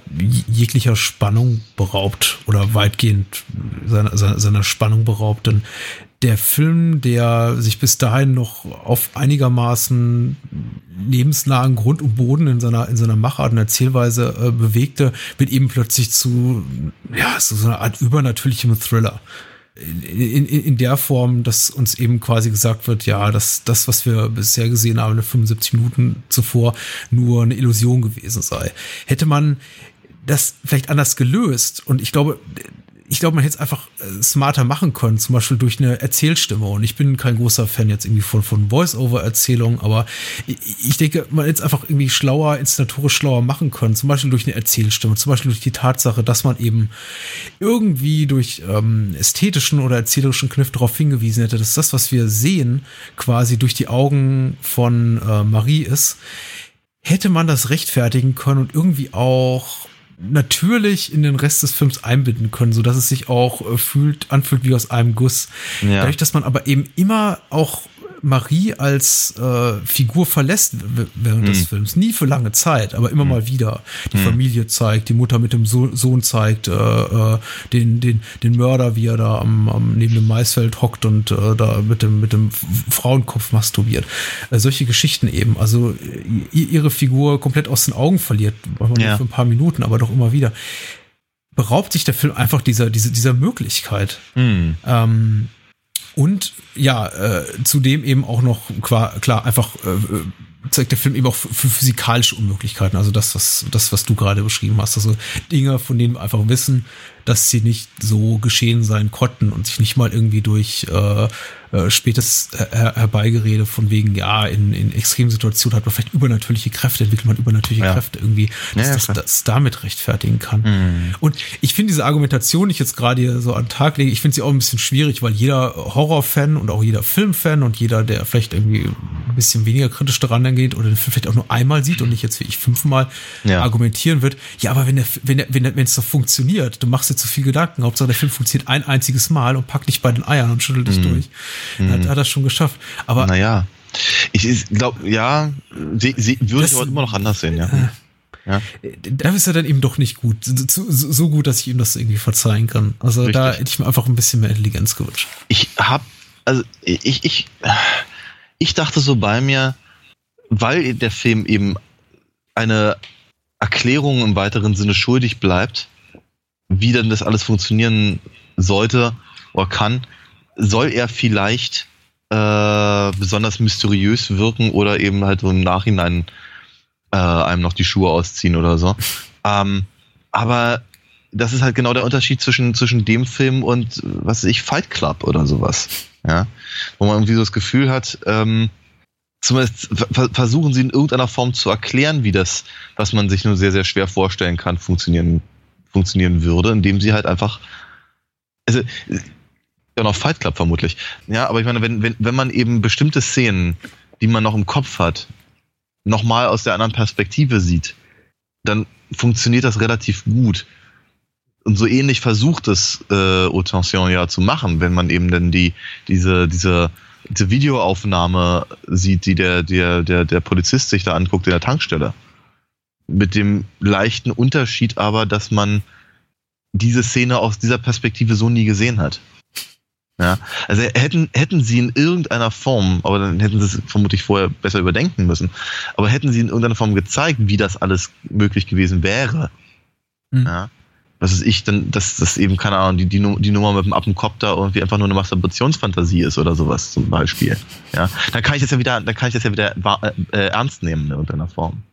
jeglicher Spannung beraubt oder weitgehend seiner, seiner, seiner Spannung beraubt, denn der Film, der sich bis dahin noch auf einigermaßen lebensnahen Grund und Boden in seiner, in seiner Machart und Erzählweise äh, bewegte, wird eben plötzlich zu, ja, so, so einer Art übernatürlichem Thriller. In, in, in der Form, dass uns eben quasi gesagt wird, ja, dass das, was wir bisher gesehen haben, in 75 Minuten zuvor, nur eine Illusion gewesen sei. Hätte man das vielleicht anders gelöst und ich glaube, ich glaube, man hätte es einfach äh, smarter machen können, zum Beispiel durch eine Erzählstimme. Und ich bin kein großer Fan jetzt irgendwie von, von Voice-Over-Erzählungen, aber ich, ich denke, man hätte es einfach irgendwie schlauer, inszenatorisch schlauer machen können, zum Beispiel durch eine Erzählstimme, zum Beispiel durch die Tatsache, dass man eben irgendwie durch ähm, ästhetischen oder erzählerischen Kniff darauf hingewiesen hätte, dass das, was wir sehen, quasi durch die Augen von äh, Marie ist, hätte man das rechtfertigen können und irgendwie auch natürlich in den Rest des Films einbinden können, so dass es sich auch äh, fühlt, anfühlt wie aus einem Guss. Ja. Dadurch, dass man aber eben immer auch Marie als äh, Figur verlässt während hm. des Films. Nie für lange Zeit, aber immer hm. mal wieder. Die hm. Familie zeigt, die Mutter mit dem so Sohn zeigt, äh, äh, den, den, den Mörder, wie er da am, am neben dem Maisfeld hockt und äh, da mit dem, mit dem Frauenkopf masturbiert. Äh, solche Geschichten eben. Also ihre Figur komplett aus den Augen verliert, ja. für ein paar Minuten, aber doch immer wieder beraubt sich der Film einfach dieser, dieser, dieser Möglichkeit. Mhm. Ähm, und ja, äh, zudem eben auch noch klar, klar einfach äh, zeigt der Film eben auch für physikalische Unmöglichkeiten. Also das, was, das, was du gerade beschrieben hast. Also Dinge, von denen wir einfach wissen, dass sie nicht so geschehen sein konnten und sich nicht mal irgendwie durch äh, äh, spätes her Herbeigerede von wegen, ja, in, in Extremsituationen hat man vielleicht übernatürliche Kräfte, entwickelt man übernatürliche ja. Kräfte irgendwie, dass ja, das, das damit rechtfertigen kann. Mhm. Und ich finde diese Argumentation, die ich jetzt gerade hier so an den Tag lege, ich finde sie auch ein bisschen schwierig, weil jeder Horrorfan und auch jeder Filmfan und jeder, der vielleicht irgendwie ein bisschen weniger kritisch daran geht oder den Film vielleicht auch nur einmal sieht und nicht jetzt wie ich fünfmal ja. argumentieren wird, ja, aber wenn der, wenn der, wenn der, wenn es doch funktioniert, du machst dir zu viel Gedanken. Hauptsache der Film funktioniert ein einziges Mal und packt dich bei den Eiern und schüttelt dich mhm. durch. Mhm. Hat, hat das schon geschafft. Aber. Naja. Ich glaube, ja, sie, sie würde ich aber immer noch anders sehen, ja. Äh, ja. Da ist er dann eben doch nicht gut. So, so, gut, dass ich ihm das irgendwie verzeihen kann. Also Richtig. da hätte ich mir einfach ein bisschen mehr Intelligenz gewünscht. Ich hab, also ich, ich, ich dachte so bei mir, weil der Film eben eine Erklärung im weiteren Sinne schuldig bleibt, wie denn das alles funktionieren sollte oder kann, soll er vielleicht äh, besonders mysteriös wirken oder eben halt so im Nachhinein äh, einem noch die Schuhe ausziehen oder so. ähm, aber das ist halt genau der Unterschied zwischen, zwischen dem Film und, was weiß ich, Fight Club oder sowas. Ja? Wo man irgendwie so das Gefühl hat, ähm, zumindest versuchen sie in irgendeiner Form zu erklären, wie das, was man sich nur sehr, sehr schwer vorstellen kann, funktionieren, funktionieren würde, indem sie halt einfach, also, ja noch Fight Club vermutlich. Ja, aber ich meine, wenn, wenn, wenn man eben bestimmte Szenen, die man noch im Kopf hat, nochmal aus der anderen Perspektive sieht, dann funktioniert das relativ gut. Und so ähnlich versucht es äh, Autention ja zu machen, wenn man eben dann die, diese, diese, diese Videoaufnahme sieht, die der, der, der, der Polizist sich da anguckt in der Tankstelle. Mit dem leichten Unterschied aber, dass man diese Szene aus dieser Perspektive so nie gesehen hat. Ja, also hätten, hätten sie in irgendeiner Form, aber dann hätten sie es vermutlich vorher besser überdenken müssen, aber hätten sie in irgendeiner Form gezeigt, wie das alles möglich gewesen wäre, mhm. ja, was ist ich, dann, dass das eben, keine Ahnung, die, die, die Nummer mit dem Appenkopter irgendwie einfach nur eine Masturbationsfantasie ist oder sowas zum Beispiel. Ja, dann kann ich das ja wieder, dann kann ich das ja wieder äh, ernst nehmen in irgendeiner Form.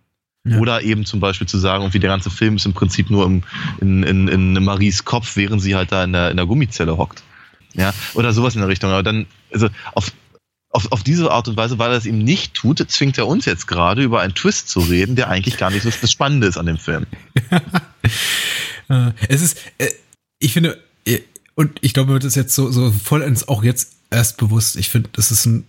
Ja. Oder eben zum Beispiel zu sagen, wie der ganze Film ist im Prinzip nur im, in, in, in Maries Kopf, während sie halt da in der, in der Gummizelle hockt. Ja, oder sowas in der Richtung. Aber dann, also auf, auf, auf diese Art und Weise, weil er es ihm nicht tut, zwingt er uns jetzt gerade über einen Twist zu reden, der eigentlich gar nicht so das Spannende ist an dem Film. [laughs] Äh, es ist, äh, ich finde, äh, und ich glaube, mir wird es jetzt so, so vollends auch jetzt erst bewusst. Ich finde, das ist ein,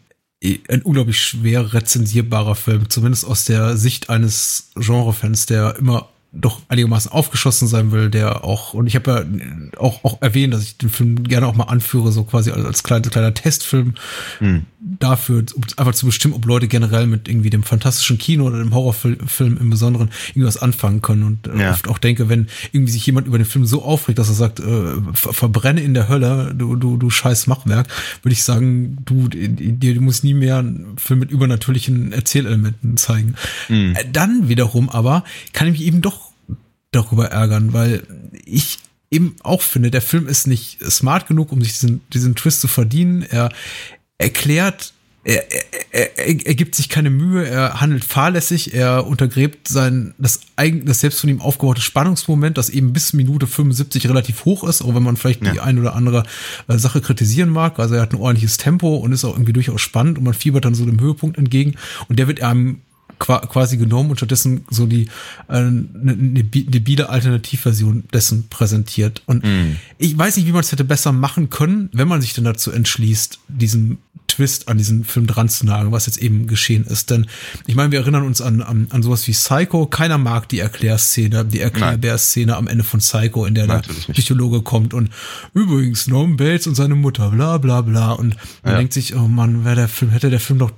ein unglaublich schwer rezensierbarer Film, zumindest aus der Sicht eines Genrefans, der immer doch einigermaßen aufgeschossen sein will, der auch, und ich habe ja auch, auch erwähnt, dass ich den Film gerne auch mal anführe, so quasi als kleiner, kleiner Testfilm hm. dafür, um einfach zu bestimmen, ob Leute generell mit irgendwie dem fantastischen Kino oder dem Horrorfilm im Besonderen irgendwas anfangen können. Und äh, ja. oft auch denke, wenn irgendwie sich jemand über den Film so aufregt, dass er sagt, äh, verbrenne in der Hölle, du, du, du scheiß Machwerk, würde ich sagen, du, dir, du musst nie mehr einen Film mit übernatürlichen Erzählelementen zeigen. Hm. Dann wiederum aber kann ich mich eben doch darüber ärgern, weil ich eben auch finde, der Film ist nicht smart genug, um sich diesen, diesen Twist zu verdienen. Er erklärt, er, er, er, er gibt sich keine Mühe, er handelt fahrlässig, er untergräbt sein, das, eigen, das selbst von ihm aufgebaute Spannungsmoment, das eben bis Minute 75 relativ hoch ist, auch wenn man vielleicht ja. die ein oder andere äh, Sache kritisieren mag. Also er hat ein ordentliches Tempo und ist auch irgendwie durchaus spannend und man fiebert dann so dem Höhepunkt entgegen und der wird einem quasi genommen und stattdessen so die äh, eine, eine biede Alternativversion dessen präsentiert. Und mm. ich weiß nicht, wie man es hätte besser machen können, wenn man sich denn dazu entschließt, diesen Twist an diesen Film dran zu nageln, was jetzt eben geschehen ist. Denn ich meine, wir erinnern uns an, an, an sowas wie Psycho. Keiner mag die Erklärszene, die Erklärbär-Szene am Ende von Psycho, in der Nein, der Psychologe nicht. kommt und übrigens Norman Bates und seine Mutter, bla bla bla. Und man ja. denkt sich, oh Mann, wäre der Film, hätte der Film doch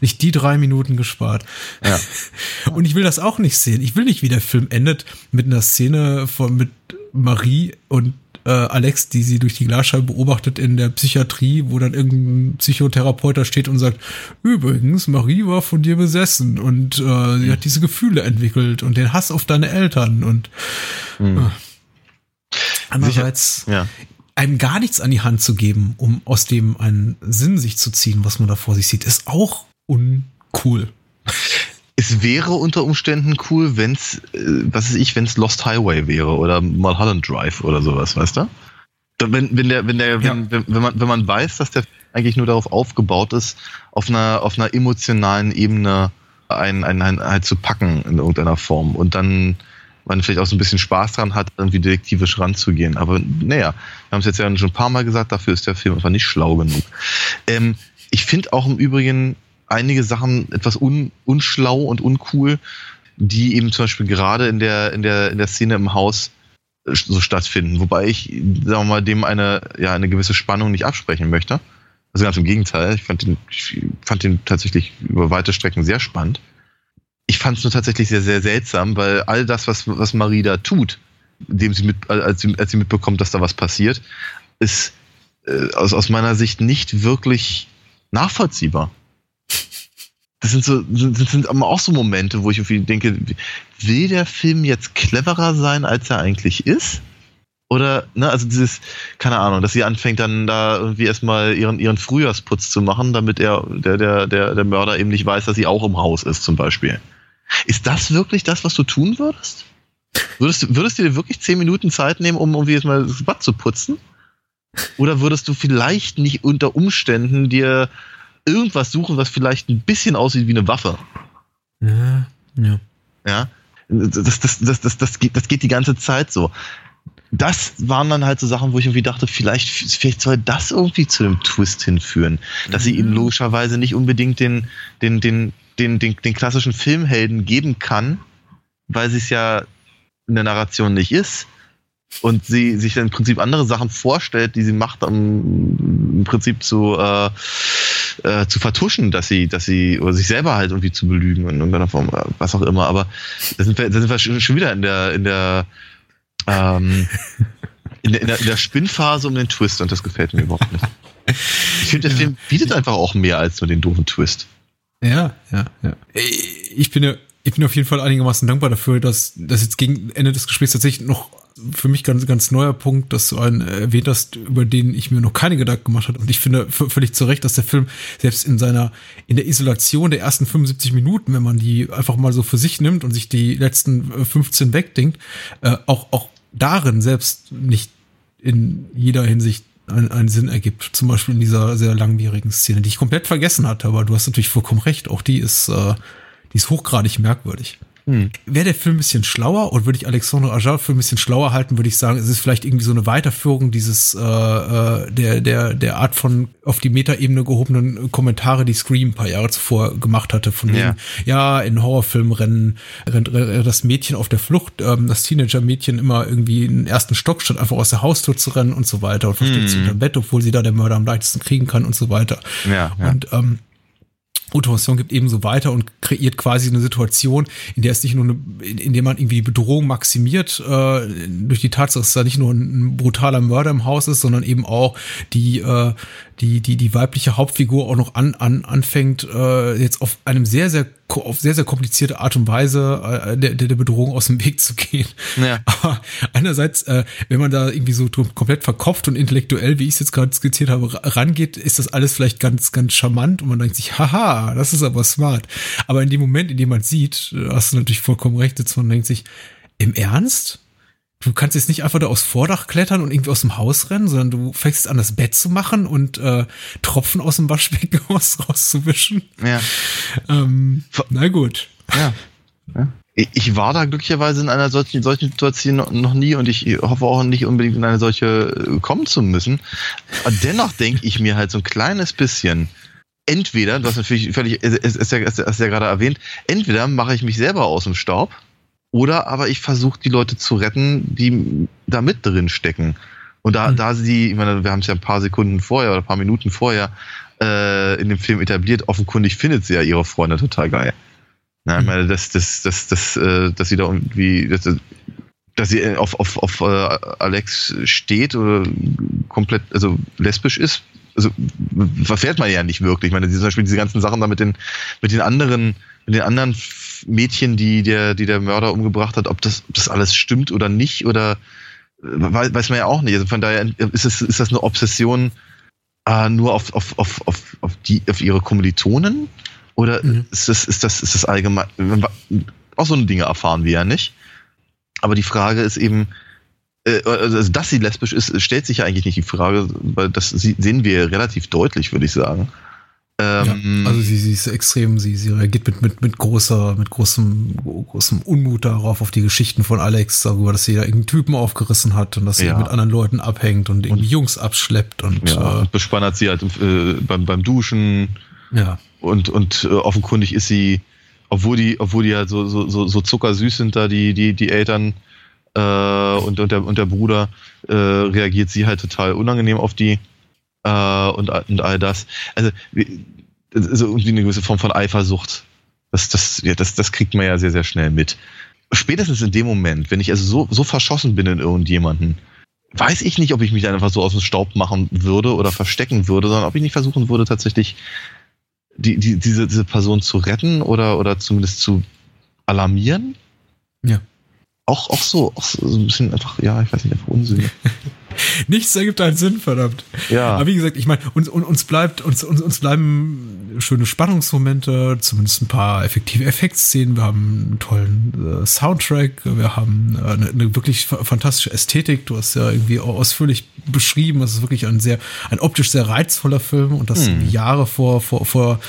nicht die drei Minuten gespart. Ja. [laughs] Und ich will das auch nicht sehen. Ich will nicht, wie der Film endet mit einer Szene von mit Marie und äh, Alex, die sie durch die Glasscheibe beobachtet in der Psychiatrie, wo dann irgendein Psychotherapeut da steht und sagt, übrigens, Marie war von dir besessen und äh, sie hat diese Gefühle entwickelt und den Hass auf deine Eltern und mhm. äh. andererseits ja. einem gar nichts an die Hand zu geben, um aus dem einen Sinn sich zu ziehen, was man da vor sich sieht, ist auch uncool. Es wäre unter Umständen cool, wenn es, äh, was weiß ich, wenn es Lost Highway wäre oder Mulholland Drive oder sowas, weißt du? Wenn, wenn der, wenn der, ja. wenn, wenn, man, wenn man weiß, dass der eigentlich nur darauf aufgebaut ist, auf einer, auf einer emotionalen Ebene einen, einen, einen halt zu packen in irgendeiner Form und dann man vielleicht auch so ein bisschen Spaß dran hat, irgendwie detektivisch ranzugehen. Aber naja, wir haben es jetzt ja schon ein paar Mal gesagt, dafür ist der Film einfach nicht schlau genug. Ähm, ich finde auch im Übrigen, einige Sachen etwas un, unschlau und uncool, die eben zum Beispiel gerade in der, in der, in der Szene im Haus äh, so stattfinden. Wobei ich, sagen wir mal, dem eine, ja, eine gewisse Spannung nicht absprechen möchte. Also ganz im Gegenteil. Ich fand den, ich fand den tatsächlich über weite Strecken sehr spannend. Ich fand es nur tatsächlich sehr, sehr seltsam, weil all das, was, was Marie da tut, dem sie mit, als sie, als sie mitbekommt, dass da was passiert, ist äh, aus, aus meiner Sicht nicht wirklich nachvollziehbar das sind so, das sind aber auch so Momente, wo ich irgendwie denke, will der Film jetzt cleverer sein, als er eigentlich ist? Oder, ne, also dieses, keine Ahnung, dass sie anfängt dann da irgendwie erstmal ihren, ihren Frühjahrsputz zu machen, damit er, der, der, der, der Mörder eben nicht weiß, dass sie auch im Haus ist, zum Beispiel. Ist das wirklich das, was du tun würdest? Würdest, würdest du dir wirklich zehn Minuten Zeit nehmen, um irgendwie erstmal das Bad zu putzen? Oder würdest du vielleicht nicht unter Umständen dir irgendwas suchen, was vielleicht ein bisschen aussieht wie eine Waffe? Ja, ja. Ja. Das, das, das, das, das, geht, das geht die ganze Zeit so das waren dann halt so Sachen, wo ich irgendwie dachte, vielleicht, vielleicht soll das irgendwie zu einem Twist hinführen. Dass sie ihm mhm. logischerweise nicht unbedingt den, den, den, den, den, den klassischen Filmhelden geben kann, weil sie es ja in der Narration nicht ist. Und sie sich dann im Prinzip andere Sachen vorstellt, die sie macht, um im Prinzip zu, äh, äh, zu vertuschen, dass sie, dass sie, oder sich selber halt irgendwie zu belügen in irgendeiner Form, äh, was auch immer. Aber da sind wir, da sind wir schon wieder in der, in der, ähm, [laughs] in, der, in, der, in der Spinnphase um den Twist und das gefällt mir überhaupt nicht. Ich finde, der ja. Film bietet einfach auch mehr als nur den doofen Twist. Ja, ja, ja. Ich bin ja, ich bin auf jeden Fall einigermaßen dankbar dafür, dass, dass jetzt gegen Ende des Gesprächs tatsächlich noch für mich ganz, ganz neuer Punkt, dass du einen erwähnt hast, über den ich mir noch keine Gedanken gemacht habe. Und ich finde völlig zu Recht, dass der Film selbst in seiner, in der Isolation der ersten 75 Minuten, wenn man die einfach mal so für sich nimmt und sich die letzten 15 wegdenkt, äh, auch, auch darin selbst nicht in jeder Hinsicht einen, einen Sinn ergibt. Zum Beispiel in dieser sehr langwierigen Szene, die ich komplett vergessen hatte, aber du hast natürlich vollkommen recht. Auch die ist, äh, die ist hochgradig merkwürdig. Hm. Wäre der Film ein bisschen schlauer und würde ich Alexandre Ajar für ein bisschen schlauer halten, würde ich sagen, es ist vielleicht irgendwie so eine Weiterführung dieses äh, äh, der der der Art von auf die Metaebene gehobenen Kommentare, die Scream ein paar Jahre zuvor gemacht hatte, von ja. wegen, ja, in Horrorfilmen rennen rennt, rennt das Mädchen auf der Flucht, ähm, das Teenager-Mädchen immer irgendwie in den ersten Stock statt einfach aus der Haustür zu rennen und so weiter und versteckt hm. sich unter Bett, obwohl sie da der Mörder am leichtesten kriegen kann und so weiter. Ja, ja. Und ähm, Autoration gibt ebenso weiter und kreiert quasi eine Situation, in der es nicht nur eine, in, in der man irgendwie Bedrohung maximiert, äh, durch die Tatsache, dass da nicht nur ein brutaler Mörder im Haus ist, sondern eben auch die, äh, die, die, die weibliche Hauptfigur auch noch an, an, anfängt, äh, jetzt auf einem sehr, sehr, auf sehr, sehr komplizierte Art und Weise äh, der, der Bedrohung aus dem Weg zu gehen. Ja. [laughs] Aber einerseits, äh, wenn man da irgendwie so komplett verkopft und intellektuell, wie ich es jetzt gerade skizziert habe, rangeht, ist das alles vielleicht ganz, ganz charmant und man denkt sich, haha, das ist aber smart. Aber in dem Moment, in dem man sieht, hast du natürlich vollkommen recht, dass man denkt sich, im Ernst? Du kannst jetzt nicht einfach da aufs Vordach klettern und irgendwie aus dem Haus rennen, sondern du fängst an, das Bett zu machen und äh, Tropfen aus dem Waschbecken raus, [laughs] rauszuwischen. Ja. Ähm, na gut. Ja. ja. Ich war da glücklicherweise in einer solchen, solchen Situation noch nie und ich hoffe auch nicht unbedingt in eine solche äh, kommen zu müssen. Aber dennoch denke ich mir halt so ein kleines bisschen, entweder, du hast natürlich völlig, ist, ist, ja, ist ja gerade erwähnt, entweder mache ich mich selber aus dem Staub oder aber ich versuche die Leute zu retten, die da mit drin stecken. Und da, mhm. da sie, ich meine, wir haben es ja ein paar Sekunden vorher oder ein paar Minuten vorher äh, in dem Film etabliert, offenkundig findet sie ja ihre Freunde total geil. Ja, ich mhm. meine, dass, dass, dass, dass, äh, dass sie da irgendwie, dass, dass sie auf, auf, auf äh, Alex steht oder komplett, also lesbisch ist, also verfährt man ja nicht wirklich. Ich meine, zum Beispiel diese ganzen Sachen da mit den, mit den anderen, mit den anderen Mädchen, die der, die der Mörder umgebracht hat, ob das, ob das alles stimmt oder nicht oder äh, weiß, weiß man ja auch nicht. Also von daher ist es, ist das eine Obsession äh, nur auf, auf, auf, auf, auf die, auf ihre Kommilitonen? Oder mhm. ist das, ist das, ist das allgemein? Auch so eine Dinge erfahren wir ja nicht. Aber die Frage ist eben, äh, also, dass sie lesbisch ist, stellt sich ja eigentlich nicht die Frage, weil das sehen wir relativ deutlich, würde ich sagen. Ähm, ja, also sie, sie ist extrem, sie, sie reagiert mit, mit, mit großer, mit großem, großem Unmut darauf, auf die Geschichten von Alex, darüber, dass sie da irgendeinen Typen aufgerissen hat und dass sie ja. mit anderen Leuten abhängt und irgendwie und, Jungs abschleppt und, ja, äh, bespannert sie halt äh, beim, beim Duschen. Ja. Und, und äh, offenkundig ist sie, obwohl die, obwohl die halt so, so, so, so zuckersüß sind da, die, die, die Eltern, äh, und, und, der, und der Bruder äh, reagiert sie halt total unangenehm auf die äh, und, und all das. Also, also irgendwie eine gewisse Form von Eifersucht. Das, das, ja, das, das kriegt man ja sehr, sehr schnell mit. Spätestens in dem Moment, wenn ich also so, so verschossen bin in irgendjemanden, weiß ich nicht, ob ich mich dann einfach so aus dem Staub machen würde oder verstecken würde, sondern ob ich nicht versuchen würde, tatsächlich die, die, diese, diese Person zu retten oder, oder zumindest zu alarmieren. Ja. auch, auch so, auch so ein bisschen einfach, ja, ich weiß nicht, einfach Unsinn. [laughs] [laughs] Nichts ergibt einen Sinn, verdammt. Ja. Aber wie gesagt, ich meine, uns, uns bleibt, uns, uns, uns bleiben schöne Spannungsmomente, zumindest ein paar effektive Effektszenen. Wir haben einen tollen äh, Soundtrack, wir haben äh, eine, eine, wirklich fantastische Ästhetik. Du hast ja irgendwie ausführlich beschrieben. Es ist wirklich ein sehr, ein optisch sehr reizvoller Film und das hm. Jahre vor, vor, vor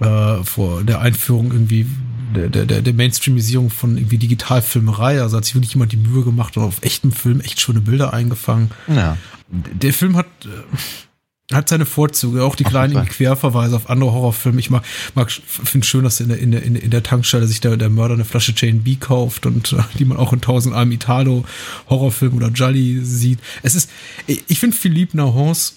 äh, vor der Einführung irgendwie der, der, der Mainstreamisierung von irgendwie Digitalfilmerei. Also hat sich wirklich jemand die Mühe gemacht und auf echtem Film echt schöne Bilder eingefangen. Ja. Der Film hat, äh, hat seine Vorzüge, auch die kleinen Querverweise auf andere Horrorfilme. Ich mag, mag finde schön, dass in der, in der, in der Tankstelle sich der, der Mörder eine Flasche Jane B kauft und äh, die man auch in tausend einem Italo Horrorfilm oder Jolly sieht. Es ist, ich finde Philippe Nahons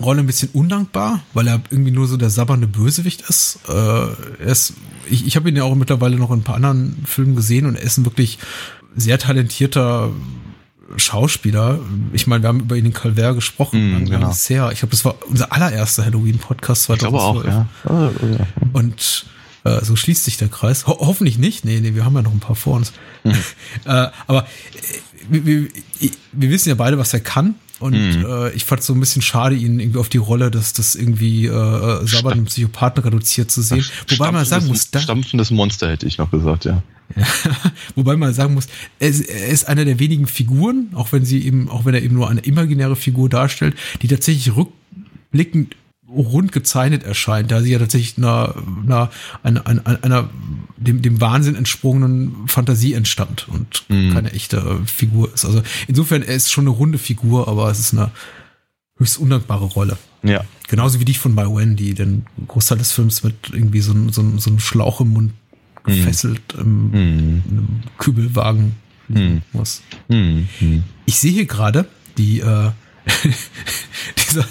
Rolle ein bisschen undankbar, weil er irgendwie nur so der sabbernde Bösewicht ist. Äh, er ist ich ich habe ihn ja auch mittlerweile noch in ein paar anderen Filmen gesehen und er ist ein wirklich sehr talentierter Schauspieler. Ich meine, wir haben über ihn in Calvert gesprochen. Mm, genau. Sehr, ich glaube, das war unser allererster Halloween-Podcast 2012. Ich glaube auch, ja. Und äh, so schließt sich der Kreis. Ho hoffentlich nicht. Nee, nee, wir haben ja noch ein paar vor uns. Mhm. [laughs] äh, aber äh, wir, wir, wir wissen ja beide, was er kann. Und mhm. äh, ich fand es so ein bisschen schade, ihn irgendwie auf die Rolle des, des irgendwie äh, sabbernden Psychopathen reduziert zu sehen. Wobei man sagen muss, da, stampfendes Monster hätte ich noch gesagt, ja. [laughs] Wobei man sagen muss, er ist, er ist einer der wenigen Figuren, auch wenn sie eben, auch wenn er eben nur eine imaginäre Figur darstellt, die tatsächlich rückblickend rund gezeichnet erscheint, da sie ja tatsächlich einer, einer, einer, einer, einer dem, dem Wahnsinn entsprungenen Fantasie entstammt und mhm. keine echte Figur ist. Also insofern, er ist schon eine runde Figur, aber es ist eine höchst undankbare Rolle. Ja. Genauso wie dich von My Wendy, den Großteil des Films mit irgendwie so, so, so einem Schlauch im Mund mhm. gefesselt mhm. im, in einem Kübelwagen mhm. muss. Mhm. Ich sehe hier gerade die äh, [laughs] dieser,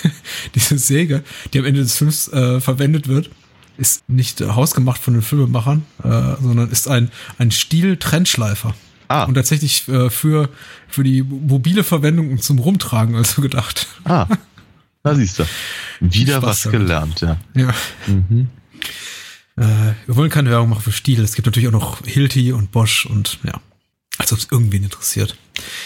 [laughs] diese Säge, die am Ende des Films äh, verwendet wird, ist nicht äh, hausgemacht von den Filmemachern, äh, sondern ist ein, ein Stiel-Trennschleifer. Ah. Und tatsächlich äh, für, für die mobile Verwendung und zum Rumtragen also gedacht. Ah, da siehst du. Wieder was damit. gelernt, ja. Ja. Mhm. Äh, wir wollen keine Werbung machen für Stiel. Es gibt natürlich auch noch Hilti und Bosch und ja, als ob es irgendwen interessiert.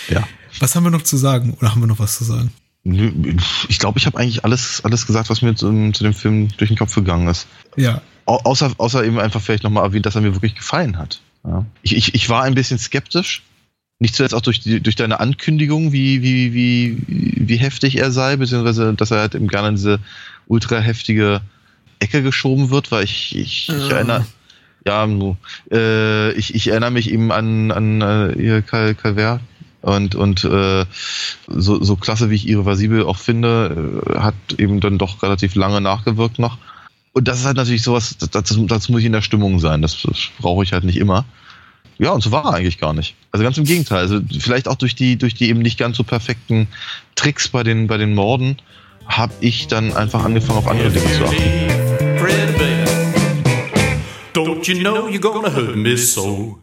Ja. Was haben wir noch zu sagen? Oder haben wir noch was zu sagen? Ich glaube, ich habe eigentlich alles, alles gesagt, was mir zu, zu, dem Film durch den Kopf gegangen ist. Ja. Au außer, außer eben einfach vielleicht nochmal erwähnt, dass er mir wirklich gefallen hat. Ja. Ich, ich, ich war ein bisschen skeptisch. Nicht zuletzt auch durch, die, durch deine Ankündigung, wie, wie, wie, wie heftig er sei, beziehungsweise, dass er halt eben gerne in diese ultra heftige Ecke geschoben wird, weil ich, ich, ich ja. erinnere, ja, äh, ich, ich erinnere mich eben an, an äh, ihr Calvert, und, und äh, so, so klasse, wie ich irreversibel auch finde, äh, hat eben dann doch relativ lange nachgewirkt noch. Und das ist halt natürlich sowas, das, das muss ich in der Stimmung sein. Das, das brauche ich halt nicht immer. Ja, und so war er eigentlich gar nicht. Also ganz im Gegenteil. Also vielleicht auch durch die, durch die eben nicht ganz so perfekten Tricks bei den, bei den Morden habe ich dann einfach angefangen, auf andere Dinge zu achten. Don't you know you're gonna hurt me so?